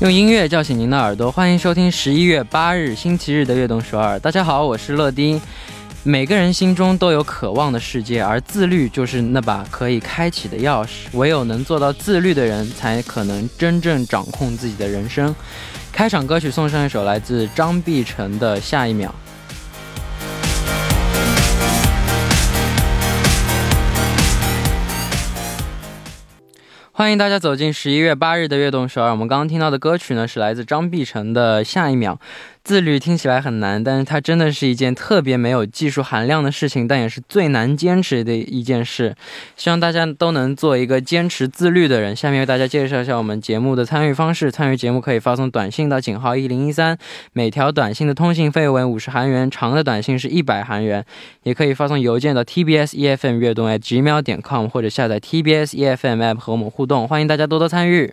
用音乐叫醒您的耳朵，欢迎收听十一月八日星期日的《悦动首尔》。大家好，我是乐丁。每个人心中都有渴望的世界，而自律就是那把可以开启的钥匙。唯有能做到自律的人，才可能真正掌控自己的人生。开场歌曲送上一首来自张碧晨的《下一秒》。欢迎大家走进十一月八日的悦动首尔。我们刚刚听到的歌曲呢，是来自张碧晨的《下一秒》。自律听起来很难，但是它真的是一件特别没有技术含量的事情，但也是最难坚持的一件事。希望大家都能做一个坚持自律的人。下面为大家介绍一下我们节目的参与方式：参与节目可以发送短信到井号一零一三，每条短信的通信费为五十韩元，长的短信是一百韩元。也可以发送邮件到 tbs efm 悦动 at 秒点 com，或者下载 tbs efm app 和我们互动。欢迎大家多多参与。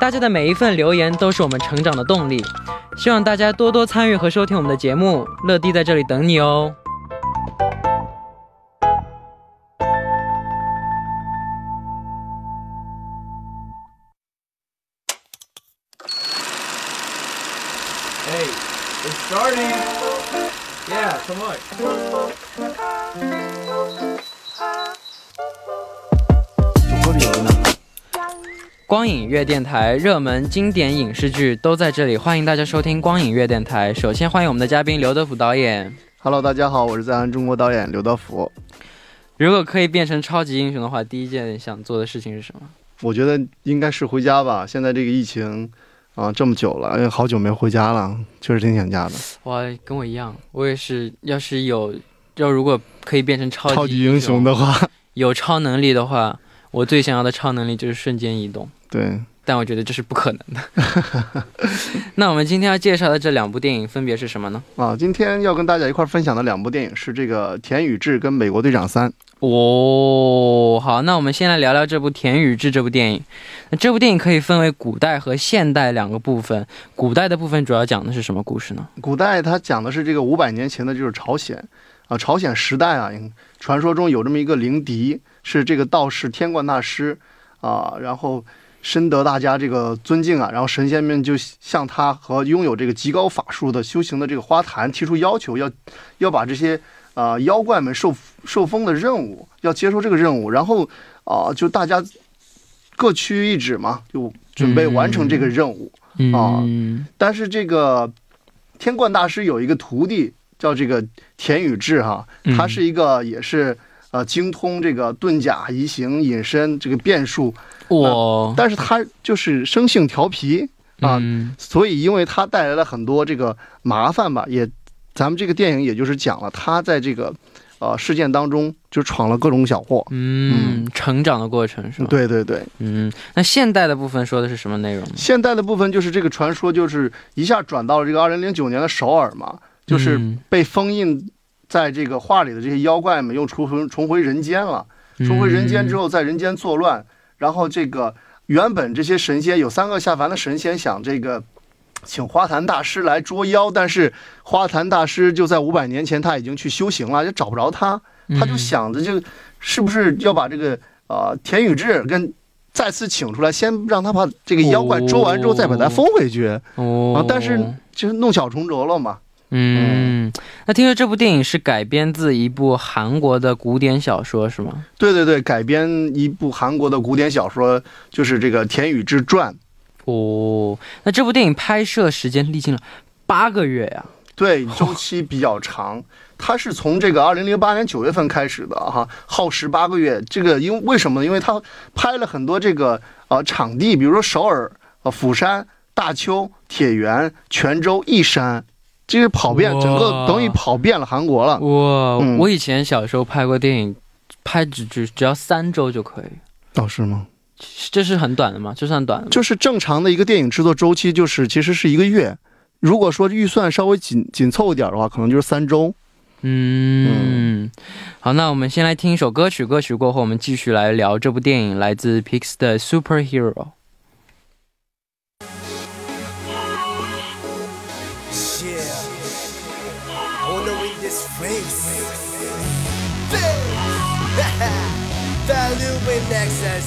大家的每一份留言都是我们成长的动力。希望大家多多参与和收听我们的节目，乐迪在这里等你哦。Hey, it's starting. Yeah, come on. 光影乐电台热门经典影视剧都在这里，欢迎大家收听光影乐电台。首先欢迎我们的嘉宾刘德福导演。Hello，大家好，我是在岸中国导演刘德福。如果可以变成超级英雄的话，第一件想做的事情是什么？我觉得应该是回家吧。现在这个疫情啊这么久了，因为好久没回家了，确实挺想家的。哇，跟我一样，我也是。要是有，要如果可以变成超级英雄的话，有超能力的话，我最想要的超能力就是瞬间移动。对，但我觉得这是不可能的。那我们今天要介绍的这两部电影分别是什么呢？啊，今天要跟大家一块儿分享的两部电影是这个《田宇智》跟《美国队长三》。哦，好，那我们先来聊聊这部《田宇智》这部电影。那这部电影可以分为古代和现代两个部分。古代的部分主要讲的是什么故事呢？古代它讲的是这个五百年前的，就是朝鲜啊，朝鲜时代啊，传说中有这么一个灵敌，是这个道士天冠大师啊，然后。深得大家这个尊敬啊，然后神仙们就向他和拥有这个极高法术的修行的这个花坛提出要求，要要把这些啊、呃、妖怪们受受封的任务要接受这个任务，然后啊、呃、就大家各区一指嘛，就准备完成这个任务啊、嗯。但是这个天冠大师有一个徒弟叫这个田宇智哈，他是一个也是呃精通这个遁甲、移形、隐身这个变术。我、呃，但是他就是生性调皮啊，嗯、所以因为他带来了很多这个麻烦吧，也，咱们这个电影也就是讲了他在这个，呃事件当中就闯了各种小祸，嗯，嗯成长的过程是吧？对对对，嗯，那现代的部分说的是什么内容？现代的部分就是这个传说，就是一下转到了这个二零零九年的首尔嘛，就是被封印在这个画里的这些妖怪们又重回重回人间了，重回人间之后在人间作乱。然后这个原本这些神仙有三个下凡的神仙想这个请花坛大师来捉妖，但是花坛大师就在五百年前他已经去修行了，就找不着他，他就想着就是不是要把这个呃田宇智跟再次请出来，先让他把这个妖怪捉完之后再把他封回去。哦，啊，但是就是弄巧成拙了嘛。嗯，那听说这部电影是改编自一部韩国的古典小说，是吗？对对对，改编一部韩国的古典小说，就是这个《田宇之传》。哦，那这部电影拍摄时间历经了八个月呀、啊？对，周期比较长。它是从这个二零零八年九月份开始的哈，耗时八个月。这个因为为什么呢？因为它拍了很多这个呃场地，比如说首尔、呃釜山、大邱、铁原、泉州、义山。这是跑遍整个，等于跑遍了韩国了。哇！嗯、我以前小时候拍过电影，拍只只只要三周就可以。哦，是吗？这是很短的吗？这算短的？就是正常的一个电影制作周期，就是其实是一个月，如果说预算稍微紧紧凑一点的话，可能就是三周。嗯，好，那我们先来听一首歌曲，歌曲过后我们继续来聊这部电影，来自 Pix 的 Superhero。next uh,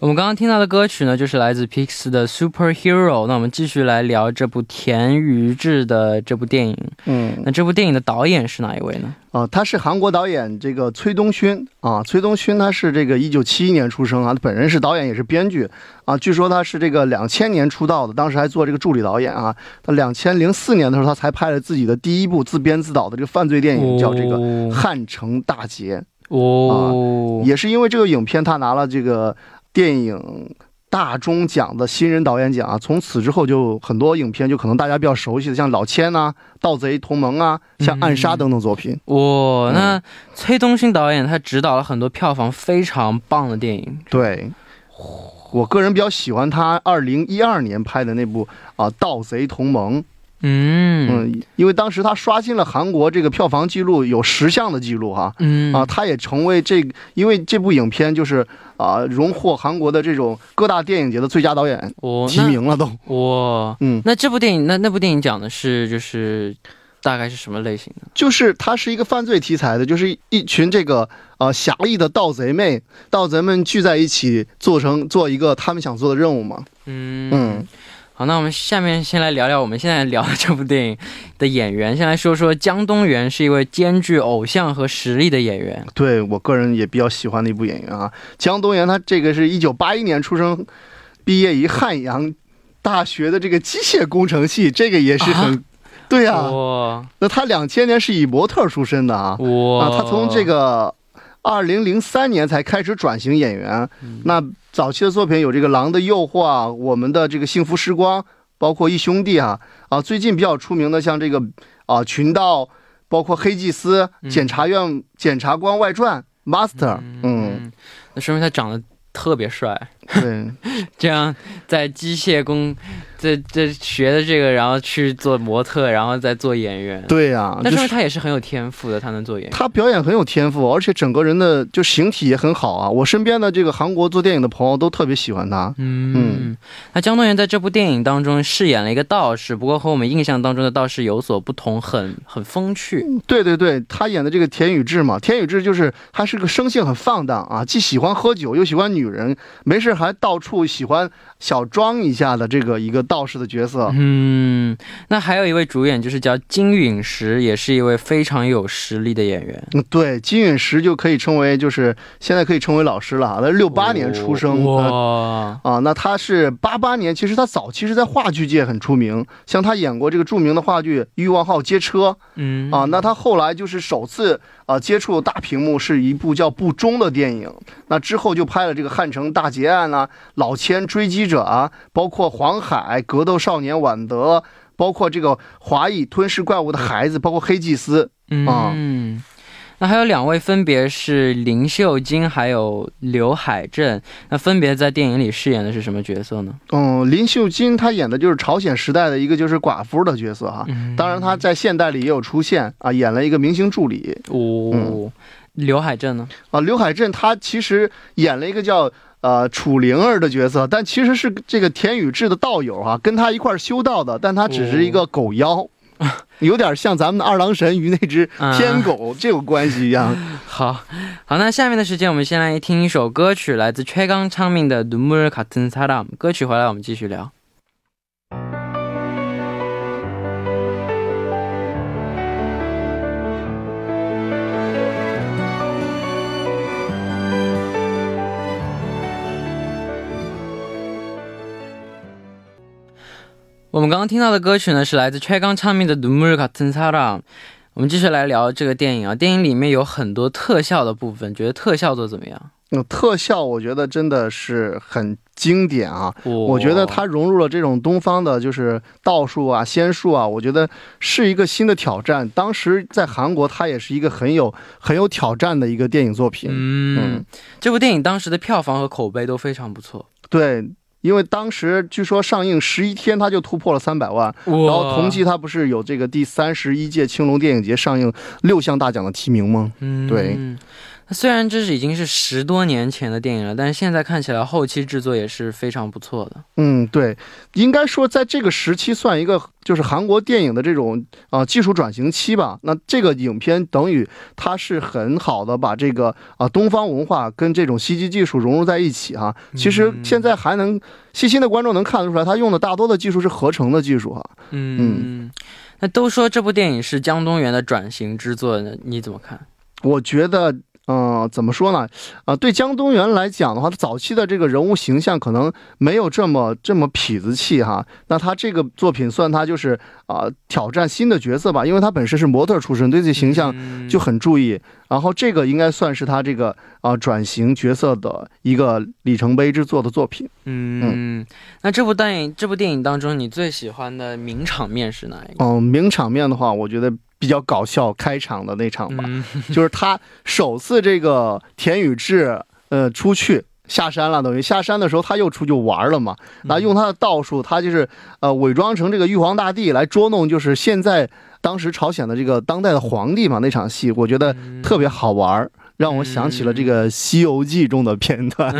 我们刚刚听到的歌曲呢，就是来自 Pix 的 Superhero。那我们继续来聊这部田宇智的这部电影。嗯，那这部电影的导演是哪一位呢？啊，他是韩国导演，这个崔东勋啊。崔东勋他是这个一九七一年出生啊，他本人是导演也是编剧啊。据说他是这个两千年出道的，当时还做这个助理导演啊。他两千零四年的时候，他才拍了自己的第一部自编自导的这个犯罪电影，叫这个《汉城大劫》哦。也是因为这个影片，他拿了这个。电影大中奖的新人导演奖啊，从此之后就很多影片，就可能大家比较熟悉的，像《老千》呐，《盗贼同盟》啊，像《暗杀》等等作品。哇，那崔东勋导演他指导了很多票房非常棒的电影。对，我个人比较喜欢他二零一二年拍的那部啊，《盗贼同盟》。嗯嗯，因为当时他刷新了韩国这个票房记录，有十项的记录哈。嗯啊，他也成为这，因为这部影片就是啊，荣获韩国的这种各大电影节的最佳导演提名了都。哇，嗯，那这部电影，那那部电影讲的是就是大概是什么类型的？就是它是一个犯罪题材的，就是一群这个呃侠义的盗贼妹，盗贼们聚在一起做成做一个他们想做的任务嘛。嗯嗯。好，那我们下面先来聊聊我们现在聊的这部电影的演员。先来说说江东元是一位兼具偶像和实力的演员。对我个人也比较喜欢的一部演员啊，江东元他这个是一九八一年出生，毕业于汉阳大学的这个机械工程系，这个也是很，对呀。哇。那他两千年是以模特出身的啊。哇。啊，他从这个二零零三年才开始转型演员。那。早期的作品有这个《狼的诱惑》啊，我们的这个《幸福时光》，包括《一兄弟》啊啊，最近比较出名的像这个啊《群盗》，包括《黑祭司》《检察院检察官外传》Master，嗯，那说明他长得特别帅。对，这样在机械工。这这学的这个，然后去做模特，然后再做演员。对呀，那说明他也是很有天赋的，他能做演员。他表演很有天赋，而且整个人的就形体也很好啊。我身边的这个韩国做电影的朋友都特别喜欢他。嗯嗯。那姜东元在这部电影当中饰演了一个道士，不过和我们印象当中的道士有所不同，很很风趣。对对对，他演的这个田宇智嘛，田宇智就是他是个生性很放荡啊，既喜欢喝酒又喜欢女人，没事还到处喜欢小装一下的这个一个。道士的角色，嗯，那还有一位主演就是叫金陨石，也是一位非常有实力的演员。嗯，对，金陨石就可以称为，就是现在可以称为老师了。他是六八年出生，哇啊，那他是八八年，其实他早期是在话剧界很出名，像他演过这个著名的话剧《欲望号街车》，嗯啊，那他后来就是首次。啊，接触大屏幕是一部叫《不忠》的电影，那之后就拍了这个《汉城大劫案》啊，《老千追击者》啊，包括《黄海》《格斗少年晚德》，包括这个《华裔吞噬怪物的孩子》，包括《黑祭司》啊。那还有两位，分别是林秀晶还有刘海镇，那分别在电影里饰演的是什么角色呢？嗯，林秀晶她演的就是朝鲜时代的一个就是寡妇的角色哈，当然她在现代里也有出现啊，演了一个明星助理。哦，刘海镇呢？啊，刘海镇他其实演了一个叫呃楚灵儿的角色，但其实是这个田宇智的道友哈，跟他一块修道的，但他只是一个狗妖。有点像咱们的二郎神与那只天狗这个关系一样。好，好，那下面的时间我们先来听一首歌曲，来自최강창민的《눈물같은사 람》。歌曲回来我们继续聊。 我们刚刚听到的歌曲呢，是来自최강창민的《눈물같은사 람》。我们继续来聊这个电影啊，电影里面有很多特效的部分，觉得特效做怎么样？嗯，特效我觉得真的是很经典啊。我觉得它融入了这种东方的，就是道术啊、仙术啊，我觉得是一个新的挑战。当时在韩国，它也是一个很有很有挑战的一个电影作品。嗯，这部电影当时的票房和口碑都非常不错。对。 因为当时据说上映十一天，它就突破了三百万。然后同期它不是有这个第三十一届青龙电影节上映六项大奖的提名吗？嗯，对。虽然这是已经是十多年前的电影了，但是现在看起来后期制作也是非常不错的。嗯，对，应该说在这个时期算一个就是韩国电影的这种啊技术转型期吧。那这个影片等于它是很好的把这个啊东方文化跟这种 CG 技术融入在一起哈。其实现在还能细心的观众能看得出来，他用的大多的技术是合成的技术哈。嗯，那都说这部电影是江东元的转型之作，你怎么看？我觉得。嗯，怎么说呢？啊，对江东元来讲的话，他早期的这个人物形象可能没有这么这么痞子气哈。那他这个作品算他就是啊挑战新的角色吧，因为他本身是模特出身，对自己形象就很注意。然后这个应该算是他这个啊转型角色的一个里程碑之作的作品。嗯，那这部电影这部电影当中，你最喜欢的名场面是哪一个？嗯，名场面的话，我觉得。比较搞笑开场的那场吧，就是他首次这个田宇智呃出去下山了，等于下山的时候他又出去玩了嘛。那用他的道术，他就是呃伪装成这个玉皇大帝来捉弄，就是现在当时朝鲜的这个当代的皇帝嘛。那场戏我觉得特别好玩。让我想起了这个《西游记》中的片段。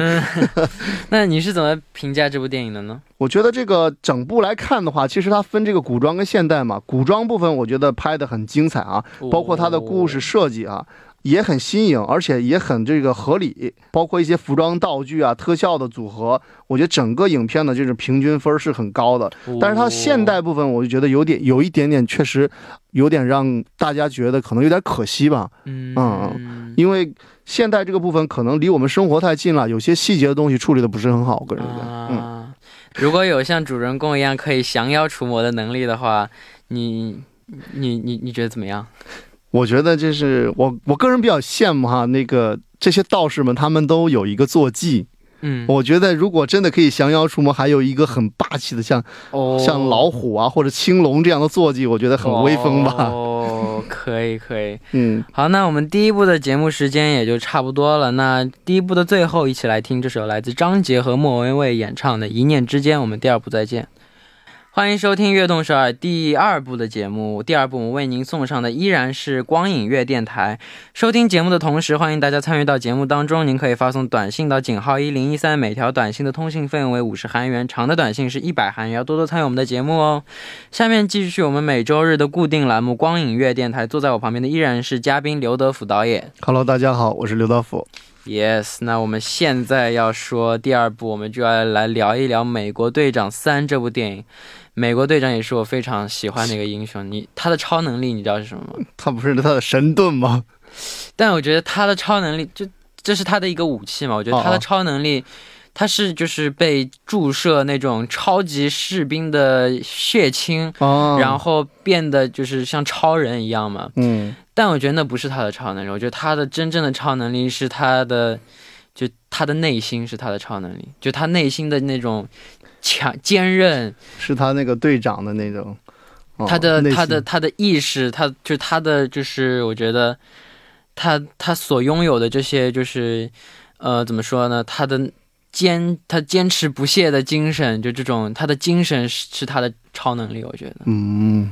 那你是怎么评价这部电影的呢？我觉得这个整部来看的话，其实它分这个古装跟现代嘛。古装部分我觉得拍的很精彩啊，包括它的故事设计啊。也很新颖，而且也很这个合理，包括一些服装道具啊、特效的组合，我觉得整个影片的这种平均分是很高的。但是它现代部分，我就觉得有点有一点点，确实有点让大家觉得可能有点可惜吧。嗯嗯，因为现代这个部分可能离我们生活太近了，有些细节的东西处理的不是很好。个人觉得，嗯，如果有像主人公一样可以降妖除魔的能力的话，你你你你觉得怎么样？我觉得就是我我个人比较羡慕哈，那个这些道士们他们都有一个坐骑，嗯，我觉得如果真的可以降妖除魔，还有一个很霸气的像像老虎啊或者青龙这样的坐骑，我觉得很威风吧。哦，可以可以，嗯，好，那我们第一部的节目时间也就差不多了。那第一部的最后，一起来听这首来自张杰和莫文蔚演唱的《一念之间》。我们第二部再见。欢迎收听《悦动首尔》第二部的节目。第二部我们为您送上的依然是光影乐电台。收听节目的同时，欢迎大家参与到节目当中。您可以发送短信到井号一零一三，每条短信的通信费用为五十韩元，长的短信是一百韩元。要多多参与我们的节目哦。下面继续我们每周日的固定栏目《光影乐电台》。坐在我旁边的依然是嘉宾刘德甫导演。Hello，大家好，我是刘德甫。Yes，那我们现在要说第二部，我们就要来聊一聊《美国队长三》这部电影。美国队长也是我非常喜欢的一个英雄。你他的超能力你知道是什么吗？他不是他的神盾吗？但我觉得他的超能力就这是他的一个武器嘛。我觉得他的超能力，他是就是被注射那种超级士兵的血清，然后变得就是像超人一样嘛。嗯。但我觉得那不是他的超能力。我觉得他的真正的超能力是他的，就他的内心是他的超能力，就他内心的那种。强坚韧是他那个队长的那种，他的他的他的意识，他就他的就是我觉得他他所拥有的这些就是呃怎么说呢？他的坚他坚持不懈的精神，就这种他的精神是是他的超能力，我觉得嗯。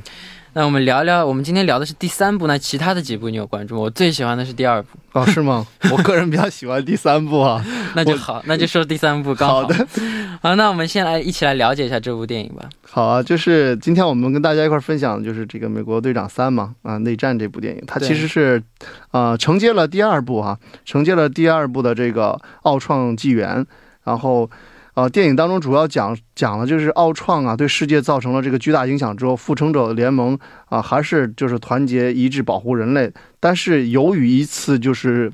那我们聊聊，我们今天聊的是第三部，那其他的几部你有关注？我最喜欢的是第二部哦，是吗？我个人比较喜欢第三部啊，那就好，那就说第三部刚。好的，好，那我们先来一起来了解一下这部电影吧。好啊，就是今天我们跟大家一块分享的就是这个《美国队长三》嘛，啊，内战这部电影，它其实是，呃，承接了第二部啊，承接了第二部的这个奥创纪元，然后。呃，电影当中主要讲讲的就是奥创啊对世界造成了这个巨大影响之后，复仇者联盟啊还是就是团结一致保护人类，但是由于一次就是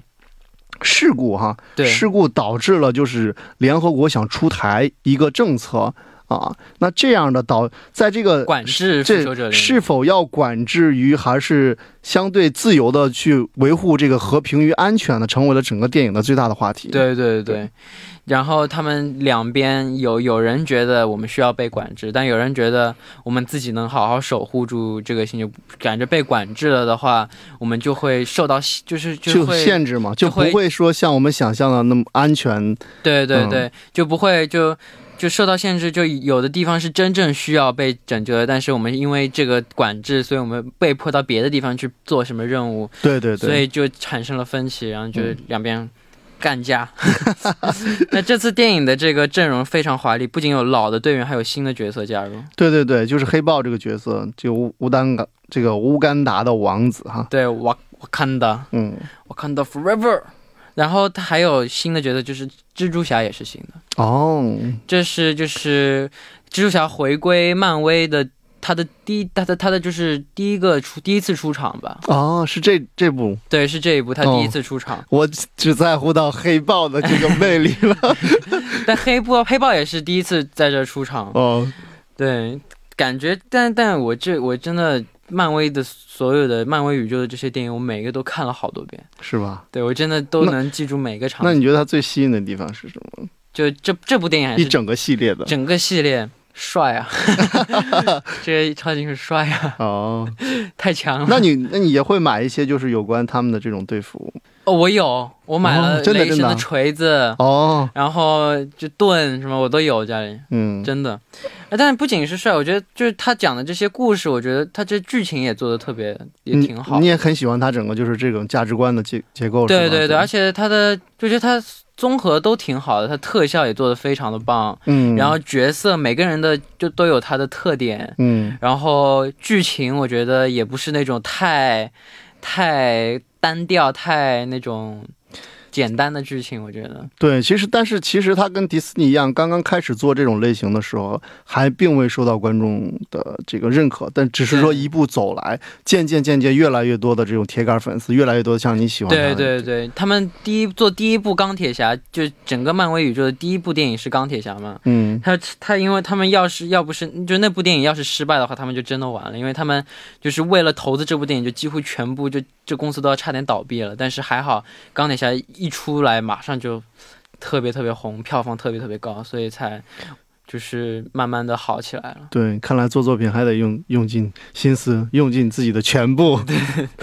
事故哈，事故导致了就是联合国想出台一个政策啊，那这样的导在这个管制这是否要管制于还是相对自由的去维护这个和平与安全呢，成为了整个电影的最大的话题。对对对。然后他们两边有有人觉得我们需要被管制，但有人觉得我们自己能好好守护住这个星球，感觉被管制了的话，我们就会受到就是就会限制嘛，就不会说像我们想象的那么安全。对对对，就不会就。就受到限制，就有的地方是真正需要被拯救的，但是我们因为这个管制，所以我们被迫到别的地方去做什么任务，对对对，所以就产生了分歧，然后就两边干架。那这次电影的这个阵容非常华丽，不仅有老的队员，还有新的角色加入。对对对，就是黑豹这个角色，就乌乌丹嘎这个乌干达的王子哈。对，瓦瓦坎达，嗯，瓦坎达 Forever。然后他还有新的角色，就是蜘蛛侠也是新的哦。这是就是蜘蛛侠回归漫威的他的第一他的他的就是第一个出第一次出场吧？哦，是这这部？对，是这一部他第一次出场。我只在乎到黑豹的这个魅力了。但黑豹黑豹也是第一次在这出场哦。对，感觉但但我这我真的。漫威的所有的漫威宇宙的这些电影，我每个都看了好多遍，是吧？对我真的都能记住每个场景。那你觉得它最吸引的地方是什么？就这这部电影还是一整个系列的？整个系列帅啊！这些超级是帅啊！哦，太强了。那你那你也会买一些就是有关他们的这种队服？哦，我有，我买了雷神的锤子哦，然后就盾什么我都有家里，嗯，真的。但是不仅是帅，我觉得就是他讲的这些故事，我觉得他这剧情也做的特别也挺好。你也很喜欢他整个就是这种价值观的结结构，对对对，而且他的就觉得他综合都挺好的，他特效也做的非常的棒，嗯，然后角色每个人的就都有他的特点，嗯，然后剧情我觉得也不是那种太太。单调太那种。简单的剧情，我觉得对，其实但是其实它跟迪士尼一样，刚刚开始做这种类型的时候，还并未受到观众的这个认可，但只是说一步走来，渐渐渐渐越来越多的这种铁杆粉丝，越来越多像你喜欢。对对对，他们第一做第一部钢铁侠，就整个漫威宇宙的第一部电影是钢铁侠嘛？嗯，他他因为他们要是要不是就那部电影要是失败的话，他们就真的完了，因为他们就是为了投资这部电影，就几乎全部就这公司都要差点倒闭了，但是还好钢铁侠。一出来马上就特别特别红，票房特别特别高，所以才就是慢慢的好起来了。对，看来做作品还得用用尽心思，用尽自己的全部。对，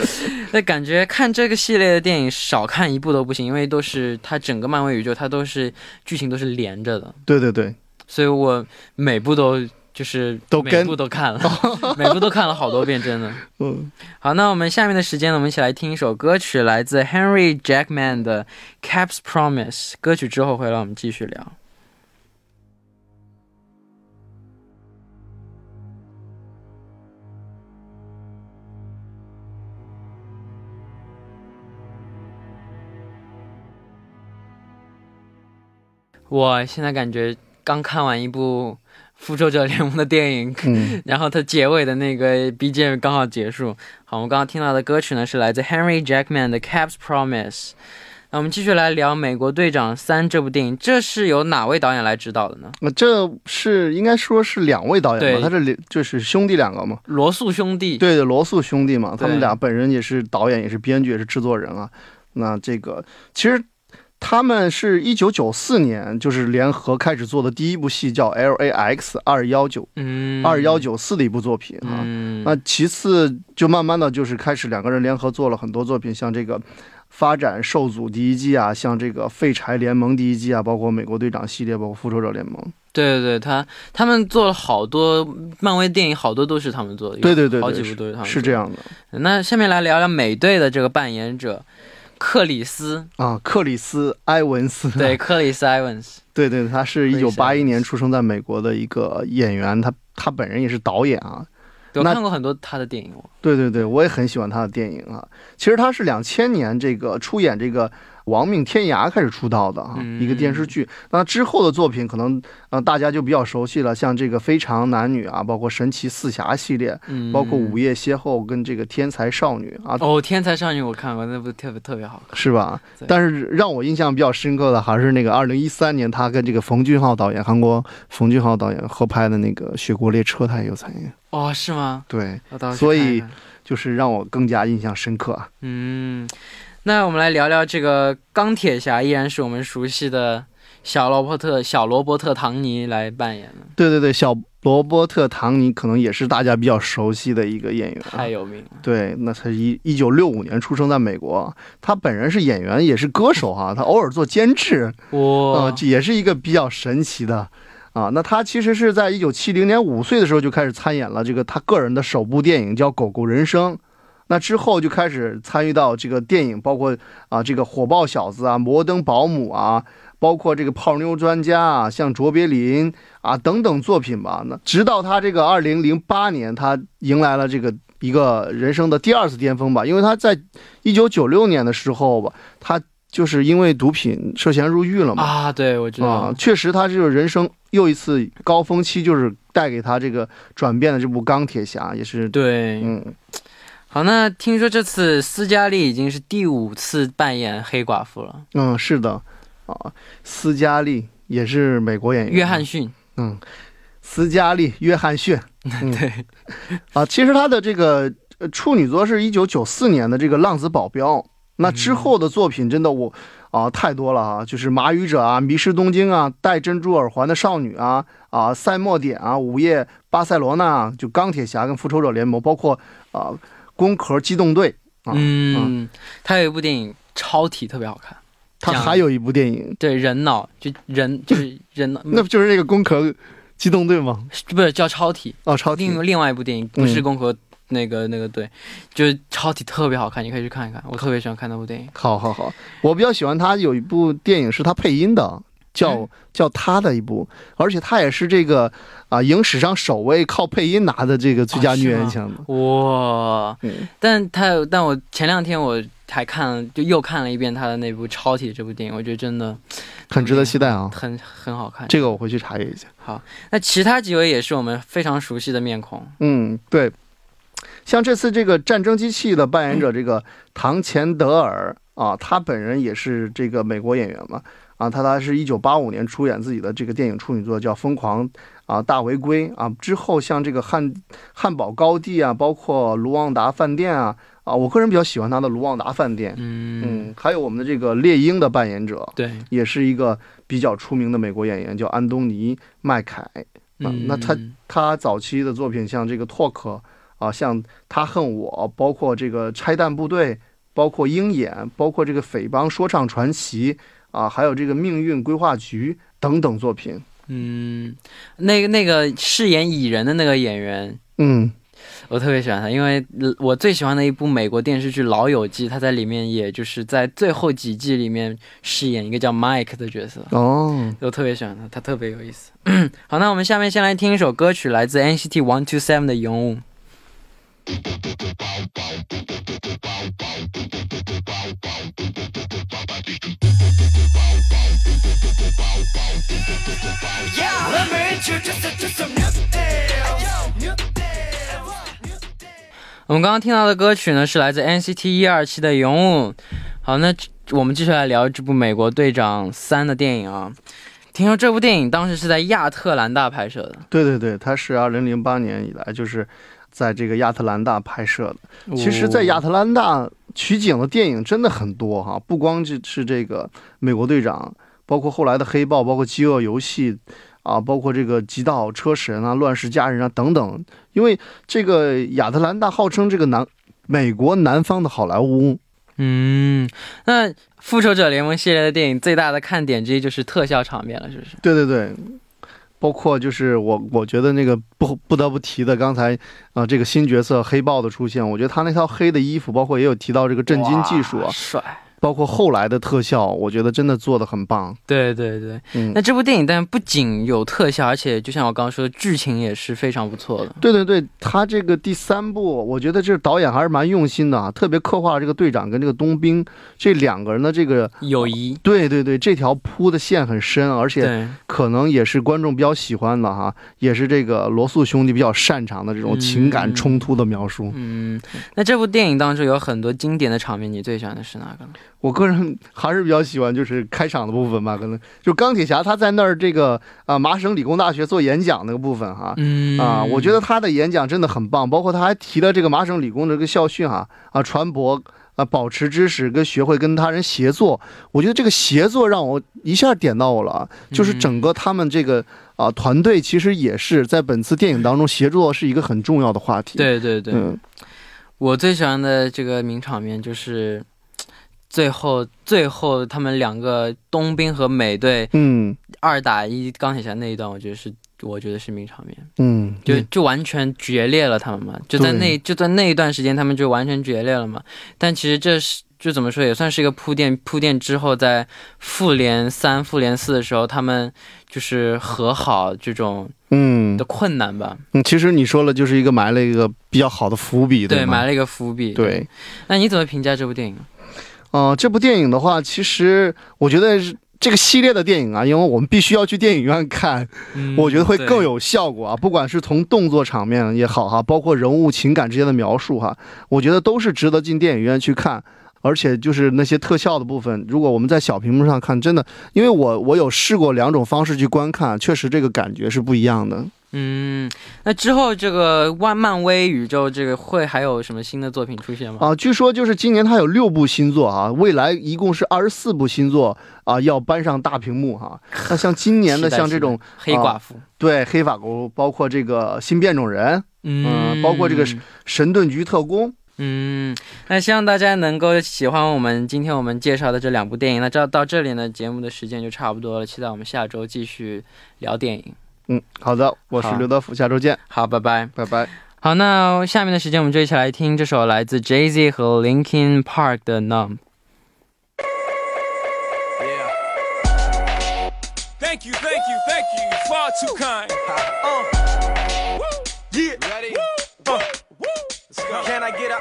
那感觉看这个系列的电影少看一部都不行，因为都是它整个漫威宇宙，它都是剧情都是连着的。对对对，所以我每部都。就是都每部都看了，每部都看了好多遍，真的。嗯，好，那我们下面的时间呢，我们一起来听一首歌曲，来自 Henry Jackman 的《Caps Promise》。歌曲之后回来，我们继续聊。我现在感觉刚看完一部。复仇者联盟的电影，然后它结尾的那个 BGM 刚好结束。好，我们刚刚听到的歌曲呢是来自 Henry Jackman 的《Caps Promise》。那我们继续来聊《美国队长三》这部电影，这是由哪位导演来指导的呢？那这是应该说是两位导演吧？他这就是兄弟两个嘛？罗素兄弟。对的，罗素兄弟嘛，他们俩本人也是导演，也是编剧，也是制作人啊。那这个其实。他们是一九九四年就是联合开始做的第一部戏，叫 L A X 二幺九，二幺九四的一部作品啊。那其次就慢慢的就是开始两个人联合做了很多作品，像这个发展受阻第一季啊，像这个废柴联盟第一季啊，包括美国队长系列，包括复仇者联盟。对对对，他他们做了好多漫威电影，好多都是他们做的。对对对，好几部都是他们。是这样的。那下面来聊聊美队的这个扮演者。克里斯。啊，克里斯埃文斯，对，克里斯埃文斯，对对，他是一九八一年出生在美国的一个演员，他他本人也是导演啊，我看过很多他的电影，对对对，我也很喜欢他的电影啊。其实他是两千年这个出演这个。亡命天涯开始出道的啊，一个电视剧。那之后的作品可能呃大家就比较熟悉了，像这个非常男女啊，包括神奇四侠系列，包括午夜邂逅跟这个天才少女啊。哦，天才少女我看过，那部特别特别好看，是吧？但是让我印象比较深刻的还是那个二零一三年他跟这个冯俊浩导演，韩国冯俊浩导演合拍的那个《雪国列车》，他也有参演。哦，是吗？对，所以就是让我更加印象深刻。嗯。那我们来聊聊这个钢铁侠，依然是我们熟悉的小罗伯特小罗伯特唐尼来扮演的。对对对，小罗伯特唐尼可能也是大家比较熟悉的一个演员，太有名了。对，那他一一九六五年出生在美国，他本人是演员，也是歌手哈，他偶尔做监制，哇，这也是一个比较神奇的啊，那他其实是在一九七零年五岁的时候就开始参演了这个他个人的首部电影，叫《狗狗人生》。那之后就开始参与到这个电影，包括啊这个火爆小子啊、摩登保姆啊，包括这个泡妞专家啊，像卓别林啊等等作品吧。那直到他这个二零零八年，他迎来了这个一个人生的第二次巅峰吧，因为他在一九九六年的时候吧，他就是因为毒品涉嫌入狱了嘛。啊，对，我知道啊，，确实，他就是人生又一次高峰期，就是带给他这个转变的这部《钢铁侠》，也是，对，嗯，好，那听说这次斯嘉丽已经是第五次扮演黑寡妇了，嗯，是的，啊，斯嘉丽也是美国演员，约翰逊，嗯，斯嘉丽·约翰逊，嗯、对，啊，其实他的这个呃处女作是一九九四年的这个《浪子保镖》，那之后的作品真的我啊太多了啊，就是《马语者》啊，《迷失东京》啊，《戴珍珠耳环的少女》啊，啊，《赛末点》啊，《午夜巴塞罗那》啊，就钢铁侠跟复仇者联盟，包括啊，攻壳机动队啊，嗯，他有一部电影超体特别好看，他还有一部电影，对，人脑就人就是人脑，那不就是那个工壳机动队吗？不是叫超体，哦，超体。另另外一部电影不是嗯攻壳那个那个对，就是超体特别好看，你可以去看一看，我特别喜欢看那部电影。好好好，我比较喜欢他有一部电影是他配音的，叫、嗯叫他的一部，而且他也是这个啊影史上首位靠配音拿的这个最佳女演员奖的。哇！嗯，但他但我前两天我还看了，就又看了一遍他的那部《超体》这部电影，我觉得真的很值得期待啊！很很好看。这个我回去查阅一下。好，那其他几位也是我们非常熟悉的面孔。嗯，对，像这次这个战争机器的扮演者这个唐钱德尔啊，他本人也是这个美国演员嘛。啊，他他是一九八五年出演自己的这个电影处女作叫《疯狂啊大违规》啊，之后像这个汉汉堡高地啊，包括卢旺达饭店啊啊，我个人比较喜欢他的卢旺达饭店。嗯，嗯，还有我们的这个猎鹰的扮演者，对，也是一个比较出名的美国演员，叫安东尼麦凯。啊那他嗯他早期的作品像这个《Talk》啊，像《他恨我》，包括这个《拆弹部队》，包括《鹰眼》，包括这个《匪帮说唱传奇》啊，还有这个《命运规划局》等等作品。嗯，那个那个饰演蚁人的那个演员，嗯，我特别喜欢他，因为呃我最喜欢的一部美国电视剧《老友记》，他在里面也就是在最后几季里面饰演一个叫 Mike 的角色。哦，我特别喜欢他，他特别有意思。好，那我们下面先来听一首歌曲，来自 NCT One Two Seven 的《勇武》。我们刚刚听到的歌曲呢，是来自 NCT 一二七的《勇武》。好，那我们继续来聊这部《美国队长三》的电影啊。听说这部电影当时是在亚特兰大拍摄的，对对对，它是二零零八年以来就是在这个亚特兰大拍摄的。其实，在亚特兰大取景的电影真的很多哈，不光是这个美国队长，包括后来的黑豹，包括饥饿游戏啊，包括这个极道车神啊、乱世佳人啊等等。因为这个亚特兰大号称这个南美国南方的好莱坞，嗯，那复仇者联盟系列的电影最大的看点之一就是特效场面了，是不是？对对对。包括就是我，我觉得那个不不得不提的，刚才啊、呃这个新角色黑豹的出现，我觉得他那套黑的衣服，包括也有提到这个震惊技术啊，帅！包括后来的特效，我觉得真的做的很棒。对对对，嗯那，这部电影但不仅有特效，而且就像我刚刚说的，剧情也是非常不错的。对对对，他这个第三部，我觉得这导演还是蛮用心的啊，特别刻画了这个队长跟这个冬兵这两个人的这个，友谊，对对对，这条铺的线很深，而且，可能也是观众比较喜欢的哈，也是这个罗素兄弟比较擅长的这种情感冲突的描述。嗯，那这部电影当中有很多经典的场面，你最喜欢的是哪个呢？我个人还是比较喜欢就是开场的部分吧，可能就钢铁侠他在那儿这个啊麻省理工大学做演讲那个部分哈，嗯啊，我觉得他的演讲真的很棒，包括他还提了这个麻省理工的这个校训哈啊，传播啊，保持知识跟学会跟他人协作。我觉得这个协作让我一下点到我了啊，就是整个他们这个啊团队其实也是在本次电影当中协作是一个很重要的话题。，对对对，嗯我最喜欢的这个名场面就是最后最后他们两个冬兵和美队嗯二打一钢铁侠那一段，我觉得是我觉得是名场面，嗯，就就完全决裂了他们嘛，就在那就在那一段时间他们就完全决裂了嘛。但其实这是就怎么说也算是一个铺垫，铺垫之后在复联三、复联四的时候他们就是和好这种嗯的困难吧。嗯，其实你说了，就是一个埋了一个比较好的伏笔，对，吗？埋了一个伏笔。对，那你怎么评价这部电影？嗯、这部电影的话，其实我觉得是这个系列的电影啊，因为我们必须要去电影院看，嗯我觉得会更有效果啊。不管是从动作场面也好哈，包括人物情感之间的描述哈，我觉得都是值得进电影院去看。而且就是那些特效的部分，如果我们在小屏幕上看，真的，因为我我有试过两种方式去观看，确实这个感觉是不一样的。嗯，那之后这个万漫威宇宙这个会还有什么新的作品出现吗？啊，据说就是今年它有六部新作啊，未来一共是二十四部新作啊，要搬上大屏幕哈、那像今年的 像这种黑寡妇，对黑寡妇，包括这个新变种人、嗯包括这个神盾局特工，嗯，那希望大家能够喜欢我们今天我们介绍的这两部电影。那这到这里呢，节目的时间就差不多了，期待我们下周继续聊电影。嗯，好的，我是刘德福，下周见，好，拜拜。拜拜。好，那下面的时间我们就一起来听这首来自 Jay Z 和 Linkin Park 的《Numb》。Thank you, thank you, thank you. Far too kind. Uh. Yeah. Ready? Woo. Uh. Can I get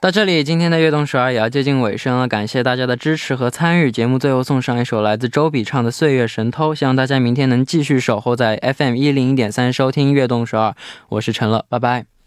到这里，今天的悦动十二也要接近尾声了，感谢大家的支持和参与。节目最后送上一首来自周笔畅的《岁月神偷》，希望大家明天能继续守候在 FM 一零一点三收听悦动十二。我是陈乐，拜拜。